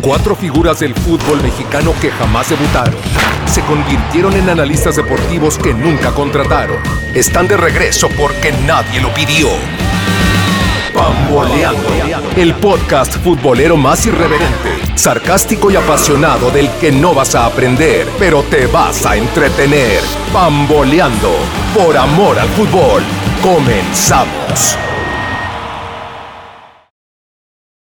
Cuatro figuras del fútbol mexicano que jamás debutaron. Se convirtieron en analistas deportivos que nunca contrataron. Están de regreso porque nadie lo pidió. Pamboleando. El podcast futbolero más irreverente, sarcástico y apasionado del que no vas a aprender, pero te vas a entretener. Pamboleando. Por amor al fútbol. Comenzamos.